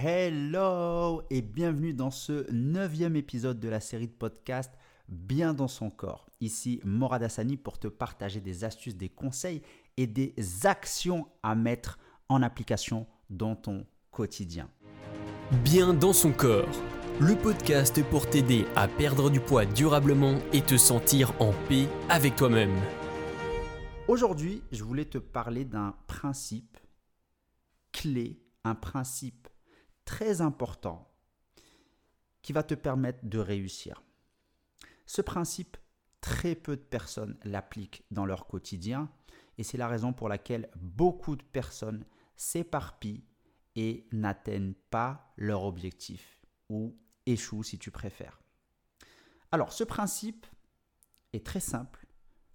Hello et bienvenue dans ce neuvième épisode de la série de podcast Bien dans son corps. Ici Morad Hassani pour te partager des astuces, des conseils et des actions à mettre en application dans ton quotidien. Bien dans son corps, le podcast pour t'aider à perdre du poids durablement et te sentir en paix avec toi-même. Aujourd'hui, je voulais te parler d'un principe clé, un principe très important qui va te permettre de réussir. Ce principe, très peu de personnes l'appliquent dans leur quotidien et c'est la raison pour laquelle beaucoup de personnes s'éparpillent et n'atteignent pas leur objectif ou échouent si tu préfères. Alors ce principe est très simple,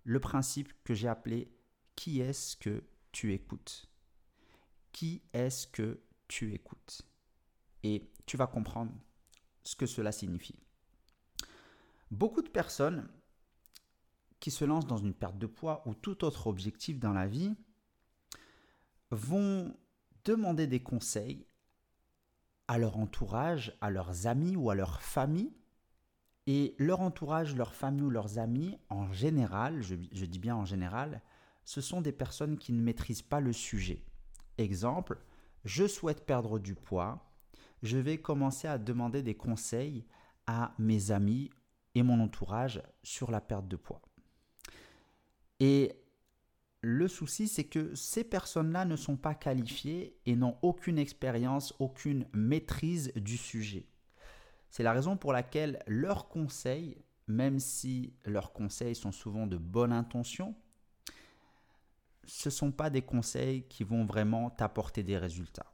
le principe que j'ai appelé qui est-ce que tu écoutes? Qui est-ce que tu écoutes? Et tu vas comprendre ce que cela signifie. Beaucoup de personnes qui se lancent dans une perte de poids ou tout autre objectif dans la vie vont demander des conseils à leur entourage, à leurs amis ou à leur famille. Et leur entourage, leur famille ou leurs amis, en général, je, je dis bien en général, ce sont des personnes qui ne maîtrisent pas le sujet. Exemple, je souhaite perdre du poids, je vais commencer à demander des conseils à mes amis et mon entourage sur la perte de poids. Et le souci, c'est que ces personnes-là ne sont pas qualifiées et n'ont aucune expérience, aucune maîtrise du sujet. C'est la raison pour laquelle leurs conseils, même si leurs conseils sont souvent de bonne intention, ce ne sont pas des conseils qui vont vraiment t'apporter des résultats.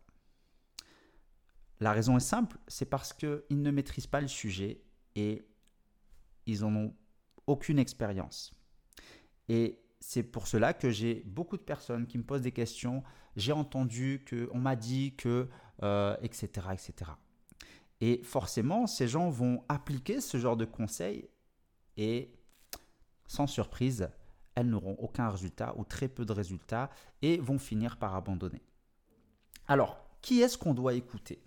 La raison est simple, c'est parce qu'ils ne maîtrisent pas le sujet et ils n'en ont aucune expérience. Et c'est pour cela que j'ai beaucoup de personnes qui me posent des questions. J'ai entendu que, on m'a dit que, etc., euh, etc. Et forcément, ces gens vont appliquer ce genre de conseils et, sans surprise, elles n'auront aucun résultat ou très peu de résultats et vont finir par abandonner. Alors, qui est-ce qu'on doit écouter?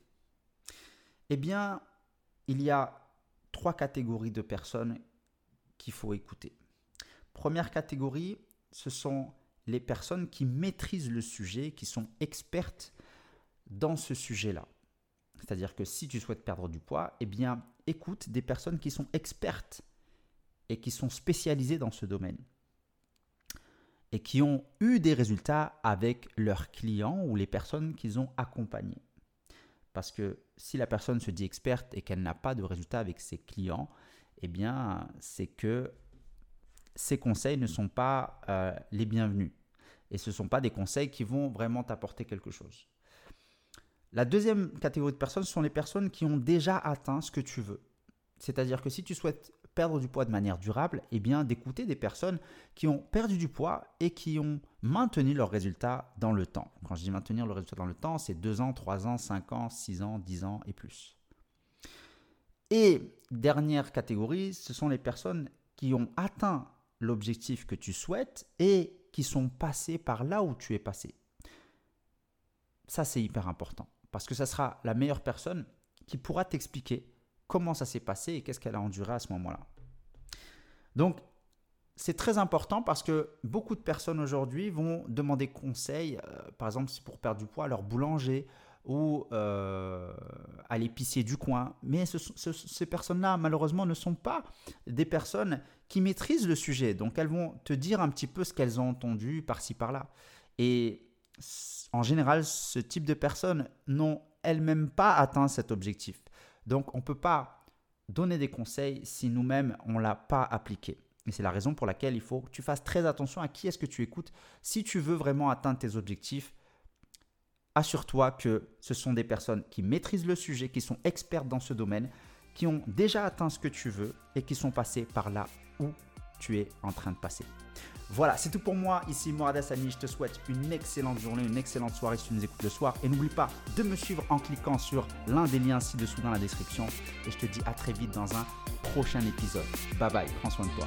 Eh bien, il y a trois catégories de personnes qu'il faut écouter. Première catégorie, ce sont les personnes qui maîtrisent le sujet, qui sont expertes dans ce sujet-là. C'est-à-dire que si tu souhaites perdre du poids, eh bien, écoute des personnes qui sont expertes et qui sont spécialisées dans ce domaine et qui ont eu des résultats avec leurs clients ou les personnes qu'ils ont accompagnées. Parce que si la personne se dit experte et qu'elle n'a pas de résultats avec ses clients, eh bien, c'est que ces conseils ne sont pas euh, les bienvenus. Et ce ne sont pas des conseils qui vont vraiment t'apporter quelque chose. La deuxième catégorie de personnes sont les personnes qui ont déjà atteint ce que tu veux. C'est-à-dire que si tu souhaites perdre du poids de manière durable, eh bien d'écouter des personnes qui ont perdu du poids et qui ont maintenu leurs résultats dans le temps. Quand je dis maintenir le résultat dans le temps, c'est 2 ans, 3 ans, 5 ans, 6 ans, 10 ans et plus. Et dernière catégorie, ce sont les personnes qui ont atteint l'objectif que tu souhaites et qui sont passées par là où tu es passé. Ça, c'est hyper important parce que ça sera la meilleure personne qui pourra t'expliquer comment ça s'est passé et qu'est-ce qu'elle a enduré à ce moment-là. Donc, c'est très important parce que beaucoup de personnes aujourd'hui vont demander conseil, euh, par exemple, pour perdre du poids à leur boulanger ou euh, à l'épicier du coin. Mais ces personnes-là, malheureusement, ne sont pas des personnes qui maîtrisent le sujet. Donc, elles vont te dire un petit peu ce qu'elles ont entendu par-ci, par-là. Et en général, ce type de personnes n'ont elles-mêmes pas atteint cet objectif. Donc on ne peut pas donner des conseils si nous-mêmes on ne l'a pas appliqué. Et c'est la raison pour laquelle il faut que tu fasses très attention à qui est-ce que tu écoutes. Si tu veux vraiment atteindre tes objectifs, assure-toi que ce sont des personnes qui maîtrisent le sujet, qui sont expertes dans ce domaine, qui ont déjà atteint ce que tu veux et qui sont passés par là où tu es en train de passer. Voilà, c'est tout pour moi. Ici Morad Hassani. Je te souhaite une excellente journée, une excellente soirée si tu nous écoutes le soir. Et n'oublie pas de me suivre en cliquant sur l'un des liens ci-dessous dans la description. Et je te dis à très vite dans un prochain épisode. Bye bye, prends soin de toi.